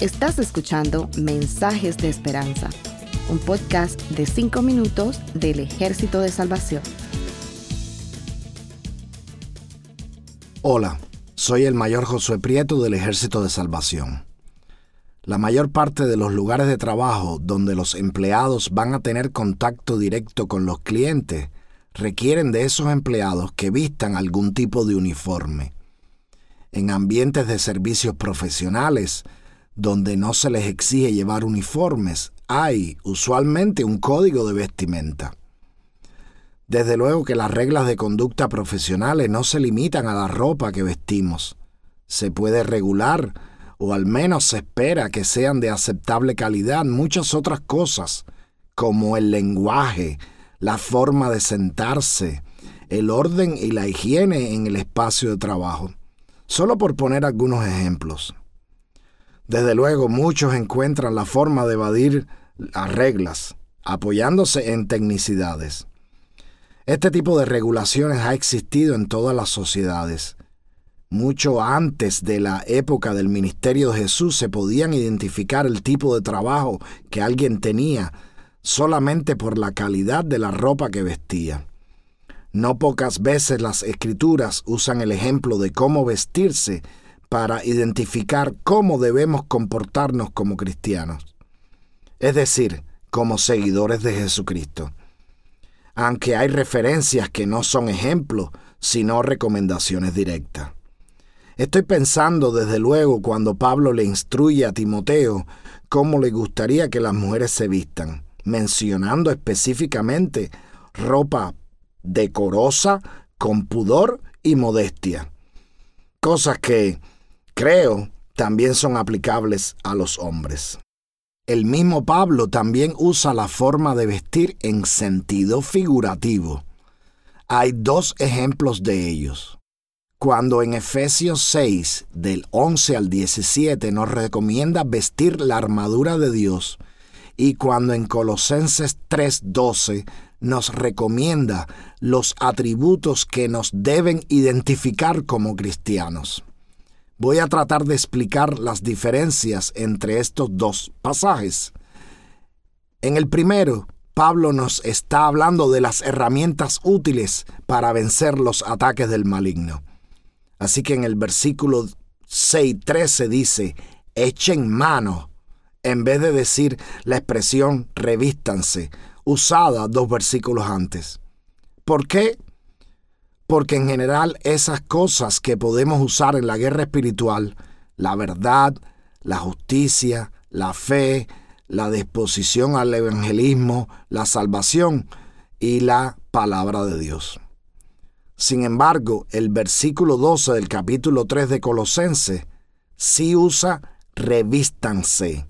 Estás escuchando Mensajes de Esperanza, un podcast de 5 minutos del Ejército de Salvación. Hola, soy el mayor Josué Prieto del Ejército de Salvación. La mayor parte de los lugares de trabajo donde los empleados van a tener contacto directo con los clientes requieren de esos empleados que vistan algún tipo de uniforme. En ambientes de servicios profesionales, donde no se les exige llevar uniformes, hay usualmente un código de vestimenta. Desde luego que las reglas de conducta profesionales no se limitan a la ropa que vestimos. Se puede regular o al menos se espera que sean de aceptable calidad muchas otras cosas, como el lenguaje, la forma de sentarse, el orden y la higiene en el espacio de trabajo, solo por poner algunos ejemplos. Desde luego muchos encuentran la forma de evadir las reglas, apoyándose en tecnicidades. Este tipo de regulaciones ha existido en todas las sociedades, mucho antes de la época del ministerio de Jesús se podían identificar el tipo de trabajo que alguien tenía solamente por la calidad de la ropa que vestía. No pocas veces las escrituras usan el ejemplo de cómo vestirse para identificar cómo debemos comportarnos como cristianos, es decir, como seguidores de Jesucristo. Aunque hay referencias que no son ejemplos, sino recomendaciones directas. Estoy pensando desde luego cuando Pablo le instruye a Timoteo cómo le gustaría que las mujeres se vistan, mencionando específicamente ropa decorosa, con pudor y modestia. Cosas que, creo, también son aplicables a los hombres. El mismo Pablo también usa la forma de vestir en sentido figurativo. Hay dos ejemplos de ellos. Cuando en Efesios 6, del 11 al 17, nos recomienda vestir la armadura de Dios, y cuando en Colosenses 3:12 nos recomienda los atributos que nos deben identificar como cristianos. Voy a tratar de explicar las diferencias entre estos dos pasajes. En el primero, Pablo nos está hablando de las herramientas útiles para vencer los ataques del maligno. Así que en el versículo 6.13 dice, echen mano, en vez de decir la expresión revístanse, usada dos versículos antes. ¿Por qué? Porque en general esas cosas que podemos usar en la guerra espiritual, la verdad, la justicia, la fe, la disposición al evangelismo, la salvación y la palabra de Dios. Sin embargo, el versículo 12 del capítulo 3 de Colosense sí usa revístanse,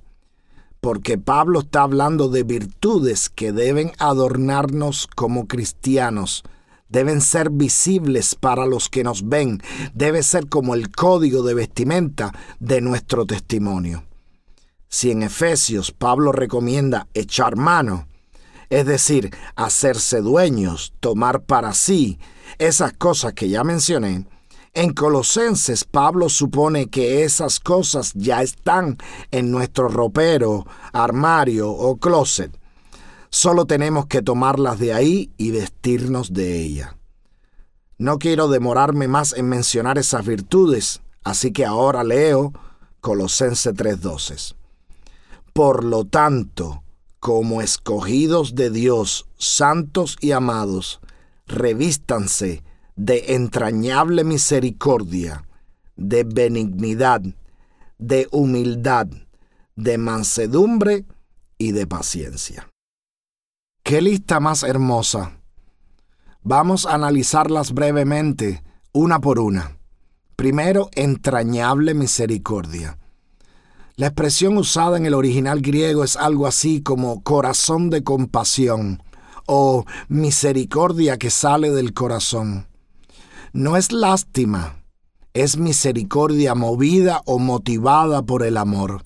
porque Pablo está hablando de virtudes que deben adornarnos como cristianos, deben ser visibles para los que nos ven, debe ser como el código de vestimenta de nuestro testimonio. Si en Efesios Pablo recomienda echar mano, es decir, hacerse dueños, tomar para sí, esas cosas que ya mencioné, en Colosenses Pablo supone que esas cosas ya están en nuestro ropero, armario o closet. Solo tenemos que tomarlas de ahí y vestirnos de ella. No quiero demorarme más en mencionar esas virtudes, así que ahora leo Colosenses 3:12. Por lo tanto, como escogidos de Dios, santos y amados, revístanse de entrañable misericordia, de benignidad, de humildad, de mansedumbre y de paciencia. ¡Qué lista más hermosa! Vamos a analizarlas brevemente, una por una. Primero, entrañable misericordia. La expresión usada en el original griego es algo así como corazón de compasión o misericordia que sale del corazón. No es lástima, es misericordia movida o motivada por el amor.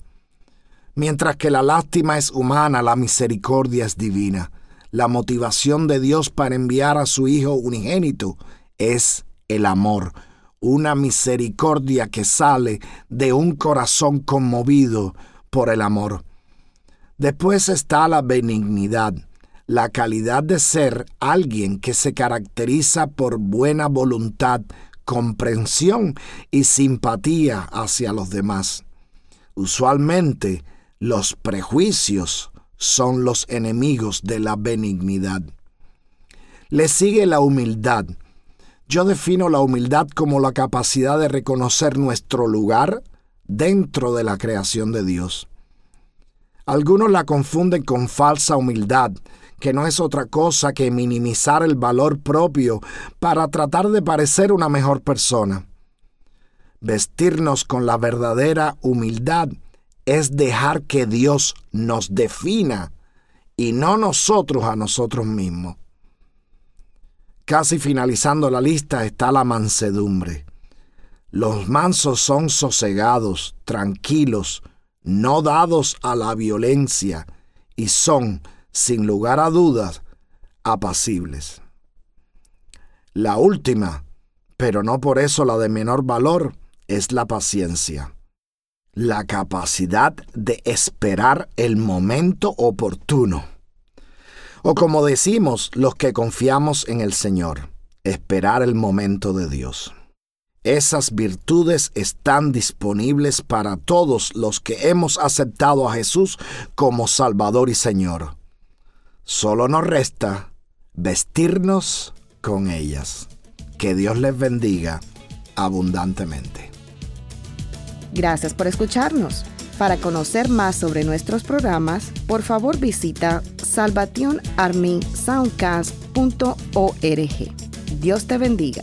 Mientras que la lástima es humana, la misericordia es divina. La motivación de Dios para enviar a su Hijo unigénito es el amor, una misericordia que sale de un corazón conmovido por el amor. Después está la benignidad, la calidad de ser alguien que se caracteriza por buena voluntad, comprensión y simpatía hacia los demás. Usualmente, los prejuicios son los enemigos de la benignidad. Le sigue la humildad. Yo defino la humildad como la capacidad de reconocer nuestro lugar dentro de la creación de Dios. Algunos la confunden con falsa humildad, que no es otra cosa que minimizar el valor propio para tratar de parecer una mejor persona. Vestirnos con la verdadera humildad es dejar que Dios nos defina y no nosotros a nosotros mismos. Casi finalizando la lista está la mansedumbre. Los mansos son sosegados, tranquilos, no dados a la violencia y son sin lugar a dudas, apacibles. La última, pero no por eso la de menor valor, es la paciencia. La capacidad de esperar el momento oportuno. O como decimos los que confiamos en el Señor, esperar el momento de Dios. Esas virtudes están disponibles para todos los que hemos aceptado a Jesús como Salvador y Señor. Solo nos resta vestirnos con ellas. Que Dios les bendiga abundantemente. Gracias por escucharnos. Para conocer más sobre nuestros programas, por favor visita salvationarmysoundcast.org. Dios te bendiga.